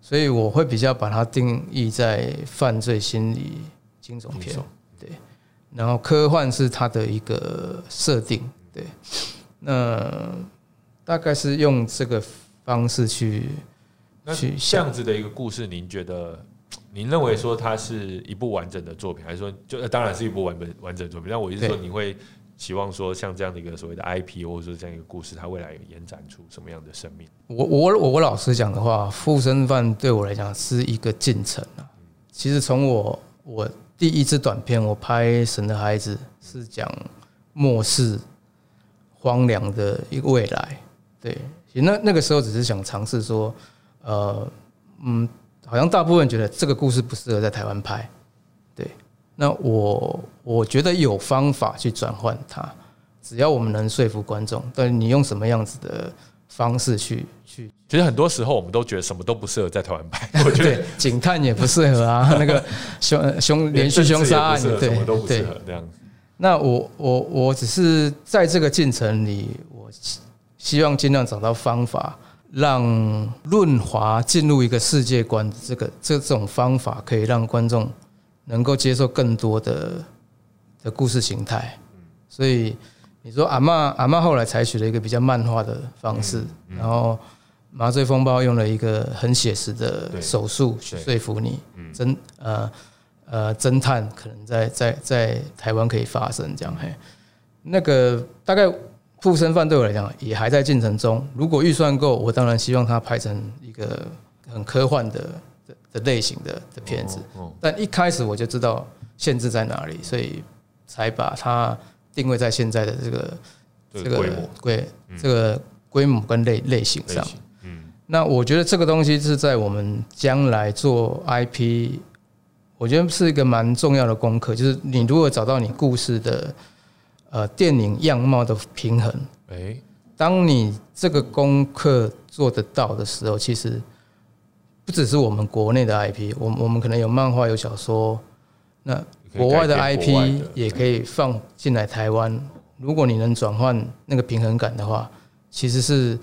S1: 所以我会比较把它定义在犯罪心理惊悚片，对，然后科幻是它的一个设定，对，那大概是用这个方式去
S2: 那
S1: 去
S2: 这样子的一个故事，您觉得？您认为说它是一部完整的作品，还是说就呃当然是一部完本完整的作品？但我意思是说，
S1: 对
S2: 你会期望说像这样的一个所谓的 IP，或者说这样一个故事，它未来有延展出什么样的生命？
S1: 我我我我老实讲的话，附身犯对我来讲是一个进程啊。其实从我我第一支短片，我拍《神的孩子》是讲末世荒凉的一个未来。对，其实那那个时候只是想尝试说，呃，嗯，好像大部分人觉得这个故事不适合在台湾拍。对，那我我觉得有方法去转换它，只要我们能说服观众，但你用什么样子的方式去去
S2: 其实很多时候我们都觉得什么都不适合在台湾拍，我觉得
S1: 对，警探也不适合啊，那个凶呃凶连续凶杀案
S2: 政治也不适合什么都
S1: 对对
S2: 不适。合这样子。
S1: 那我我我只是在这个进程里，我希希望尽量找到方法，让润滑进入一个世界观的这个这种方法，可以让观众能够接受更多的的故事形态。所以你说阿嬷阿嬷后来采取了一个比较漫画的方式，然后麻醉风暴用了一个很写实的手术去说服你，侦呃呃侦探可能在在在台湾可以发生这样嘿，那个大概附身犯对我来讲也还在进程中。如果预算够，我当然希望它拍成一个很科幻的的的类型的的片子。
S2: 哦，
S1: 但一开始我就知道限制在哪里，所以才把它定位在现在的这个这个
S2: 规模。
S1: 规这个规模跟类类型上。
S2: 嗯，
S1: 那我觉得这个东西是在我们将来做 IP，我觉得是一个蛮重要的功课，就是你如果找到你故事的呃电影样貌的平衡，
S2: 哎，
S1: 当你这个功课做得到的时候，其实不只是我们国内的 IP，我们我们可能有漫画有小说，那国外的 IP 也可以放进来台湾。如果你能转换那个平衡感的话，其实是，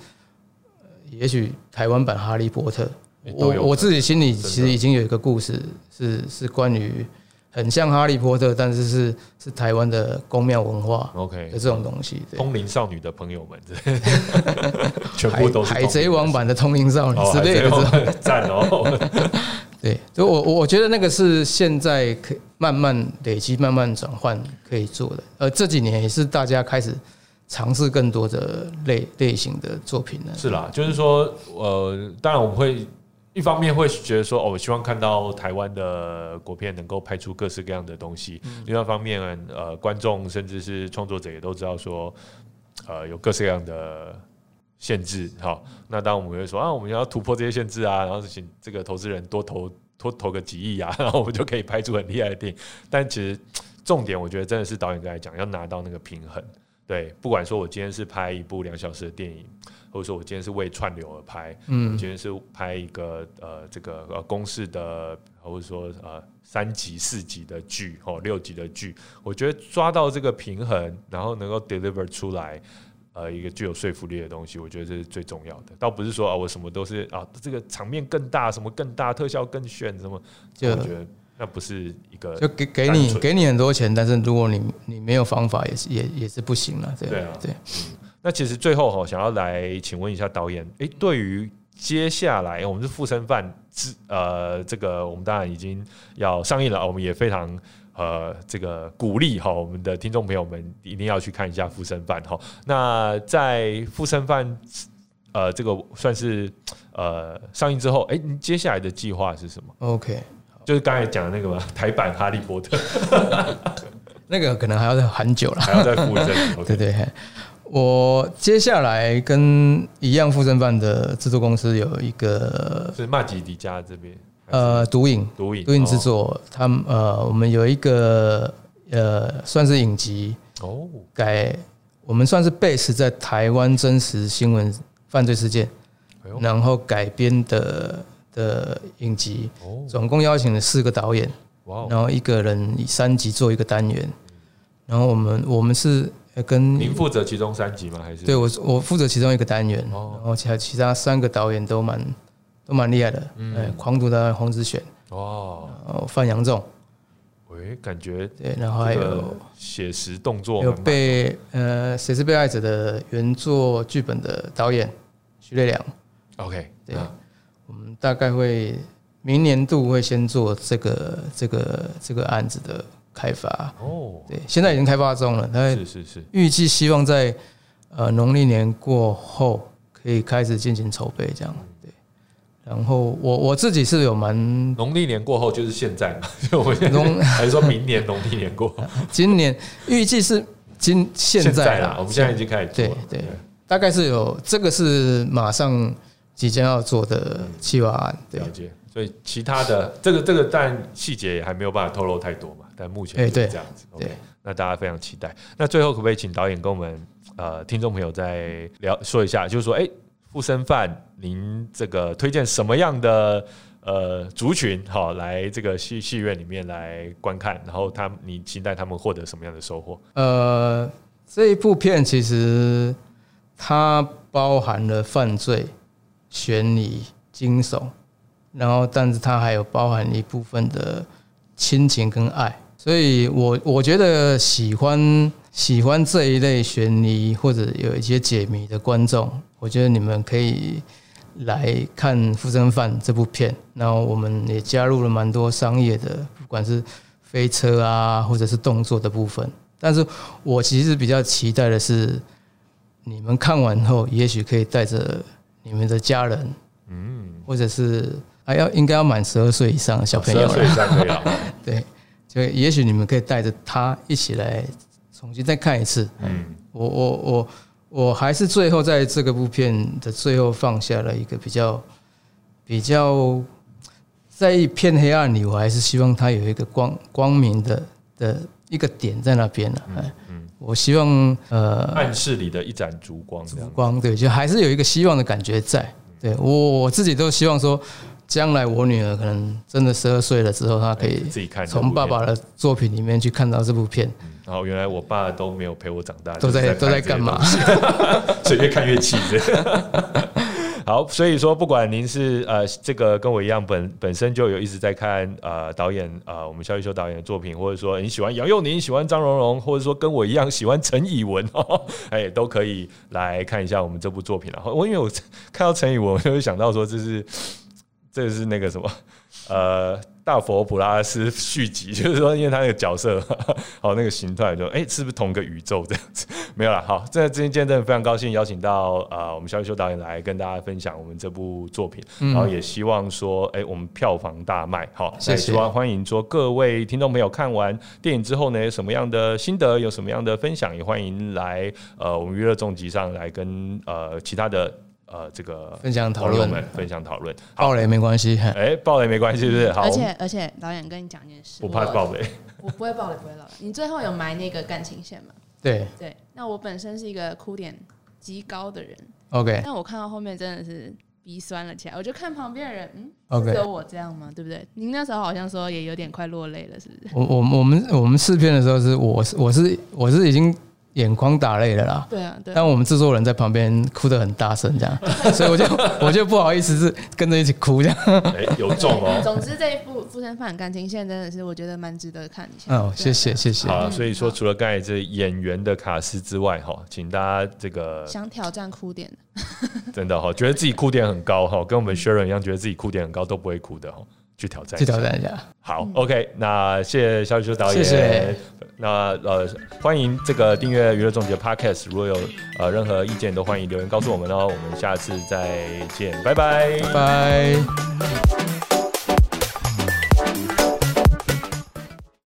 S1: 呃也许台湾版哈利波特，我我自己心里其实已经有一个故事，是是关于很像哈利波特，但是是是台湾的宫庙文化
S2: OK
S1: 的这种东西。对，
S2: 通灵少女的朋友们，这 全部
S1: 海
S2: 都是
S1: 海贼王版的通灵少女
S2: 哦
S1: 之类的
S2: 赞哦，
S1: 对，就我我我觉得那个是现在可以慢慢累积、慢慢转换可以做的。呃，这几年也是大家开始尝试更多的类类型的作品呢。
S2: 是啦，就是说，呃，当然我们会一方面会觉得说，哦，我希望看到台湾的国片能够拍出各式各样的东西；另外一方面，呃，观众甚至是创作者也都知道说，呃，有各式各样的限制。好，那当然我们会说啊，我们要突破这些限制啊，然后请这个投资人多投多投个几亿啊，然后我们就可以拍出很厉害的电影。但其实重点，我觉得真的是导演刚才讲，要拿到那个平衡。对，不管说我今天是拍一部两小时的电影，或者说我今天是为串流而拍，
S1: 嗯我
S2: 今天是拍一个呃这个呃公式的，或者说呃三集四集的剧哦六集的剧，我觉得抓到这个平衡，然后能够 deliver 出来。呃，一个具有说服力的东西，我觉得这是最重要的。倒不是说啊，我什么都是啊，这个场面更大，什么更大，特效更炫，什么，
S1: 就
S2: 我觉得那不是一个
S1: 就给给你给你很多钱，但是如果你你没有方法，也是也也是不行了。对
S2: 对啊
S1: 对，
S2: 那其实最后哈，想要来请问一下导演，诶，对于接下来我们是附身犯之呃，这个我们当然已经要上映了，我们也非常呃这个鼓励哈，我们的听众朋友们一定要去看一下附身犯哈。那在附身犯呃这个算是呃上映之后，哎，你接下来的计划是什么
S1: ？OK，
S2: 就是刚才讲的那个嘛，台版哈利波特
S1: 那个可能还要很久了。
S2: 还要再附身
S1: 对，
S2: OK，
S1: 对，对我接下来跟一样附身犯的制作公司有一个
S2: 是麦吉迪加这边
S1: 呃毒影
S2: 毒影
S1: 毒影制
S2: 哦。
S1: 作，他们呃我们有一个呃算是影集
S2: 哦，
S1: 改，我们算是 base 在台湾真实新闻犯罪事件，
S2: 哎
S1: 然后改编的的影集，
S2: 哦，
S1: 总共邀请了四个导演，然后一个人以三集做一个单元，然后我们我们是呃跟
S2: 您负责其中三集吗？还是？
S1: 对我我负责其中一个单元，
S2: 哦。
S1: 然后其他其他三个导演都蛮都蛮厉害的，
S2: 嗯。
S1: 呃，狂赌的黄子选，
S2: 哦，
S1: 然后范扬仲，
S2: 喂，感觉
S1: 对，然后还
S2: 这
S1: 有
S2: 个写实动作
S1: 有被呃谁是被害者的原作剧本的导演徐烈良
S2: ，OK，
S1: 对
S2: 啊
S1: 我们大概会明年度会先做这个这个这个案子的开发，
S2: 哦，
S1: 对，现在已经开发中了，
S2: 是是是，
S1: 预计希望在呃农历年过后可以开始进行筹备，这样。对。然后我我自己是有蛮
S2: 农历年过后就是现在嘛，就我现在
S1: 农
S2: 还是说明年农历年过后，
S1: 今年预计是今现在
S2: 啦
S1: 啦，，
S2: 我们现在已经开始做
S1: 对大概是有这个是马上即将要做的计划案，对
S2: 了解。所以其他的这个这个，但细节也还没有办法透露太多嘛，但目前就是这样子。
S1: 对
S2: OK，那大家非常期待。那最后可不可以请导演跟我们呃听众朋友再聊说一下，就是说，哎、附身犯，您这个推荐什么样的呃族群好来这个戏戏院里面来观看，然后他你期待他们获得什么样的收获？
S1: 呃，这一部片其实它包含了犯罪、悬疑、惊悚，然后但是它还有包含一部分的亲情跟爱，所以我我觉得喜欢喜欢这一类悬疑或者有一些解谜的观众，我觉得你们可以来看《附身犯》这部片，然后我们也加入了蛮多商业的，不管是飞车啊，或者是动作的部分。但是我其实比较期待的是，你们看完后，也许可以带着你们的家人，嗯，或者是还要应该要满十二岁以上的小朋友
S2: 十二岁以上可以了。
S1: 对，就也许你们可以带着他一起来重新再看一次。
S2: 嗯，
S1: 我我我我还是最后在这个部片的最后放下了一个比较比较在一片黑暗里，我还是希望它有一个光光明的的一个点在那边了。嗯，我希望呃
S2: 暗室里的一盏烛光，烛。
S1: 光对，就还是有一个希望的感觉在。对我我自己都希望说，将来我女儿可能真的十二岁了之后，她可以
S2: 自己看
S1: 从爸爸的作品里面去看到这部片，
S2: 然后原来我爸都没有陪我长大，
S1: 都在都在干嘛？
S2: 所以越看越气这。好，所以说不管您是呃这个跟我一样本本身就有一直在看呃导演呃我们肖一修导演的作品，或者说你喜欢杨佑宁、喜欢张荣荣，或者说跟我一样喜欢陈以文，哎都可以来看一下我们这部作品然后。我因为我看到陈以文，我就会想到说这是这是那个什么 呃大佛普拉斯续集，就是说因为他那个角色 好那个形态就哎、是不是同个宇宙这样子？没有了，好，这今天真的非常高兴邀请到呃我们肖玉修导演来跟大家分享我们这部作品，然后也希望说哎、我们票房大卖，好，
S1: 谢谢
S2: 那也希望欢迎说各位听众朋友看完电影之后呢，有什么样的心得，有什么样的分享，也欢迎来呃我们娱乐重疾上来跟呃其他的呃这个
S1: 分享讨论
S2: 们分享讨论。好，
S1: 爆雷没关系，嘿
S2: 哎，爆雷没关系，是不是？好，
S3: 而且而且导演跟你讲一件事，
S2: 我怕
S3: 我
S2: 爆雷。
S3: 我不会爆雷，不会爆雷。你最后有埋那个感情线吗？
S1: 对
S3: 对，那我本身是一个哭点极高的人
S1: ，，OK
S3: 但我看到后面真的是鼻酸了起来。我就看旁边的人，嗯，是
S1: OK
S3: 只有我这样吗？对不对？您那时候好像说也有点快落泪了，是不是？
S1: 我我我们我们试片的时候是我是我是我是已经眼眶打泪了啦。
S3: 对啊，对啊。
S1: 但我们制作人在旁边哭得很大声，这样，所以我就我就不好意思是跟着一起哭这样。
S2: 哎，有中哦。
S3: 总之这一部《附身犯感情线》真的是我觉得蛮值得看一下。
S1: 哦，
S3: 对
S1: 谢谢谢谢。
S2: 好，所以说除了刚才这演员的卡斯之外，哈，请大家这个
S3: 想挑战哭点的，
S2: 真的哈，觉得自己哭点很高哈，跟我们 Sharon 一样，觉得自己哭点很高都不会哭的哈，去挑战。
S1: 去挑战一下，
S2: 好，OK，那谢谢肖宇修导演，
S1: 谢谢。
S2: 那呃，欢迎这个订阅娱乐总结 Podcast，如果有呃任何意见都欢迎留言告诉我们哦。我们下次再见，拜拜。
S1: 拜。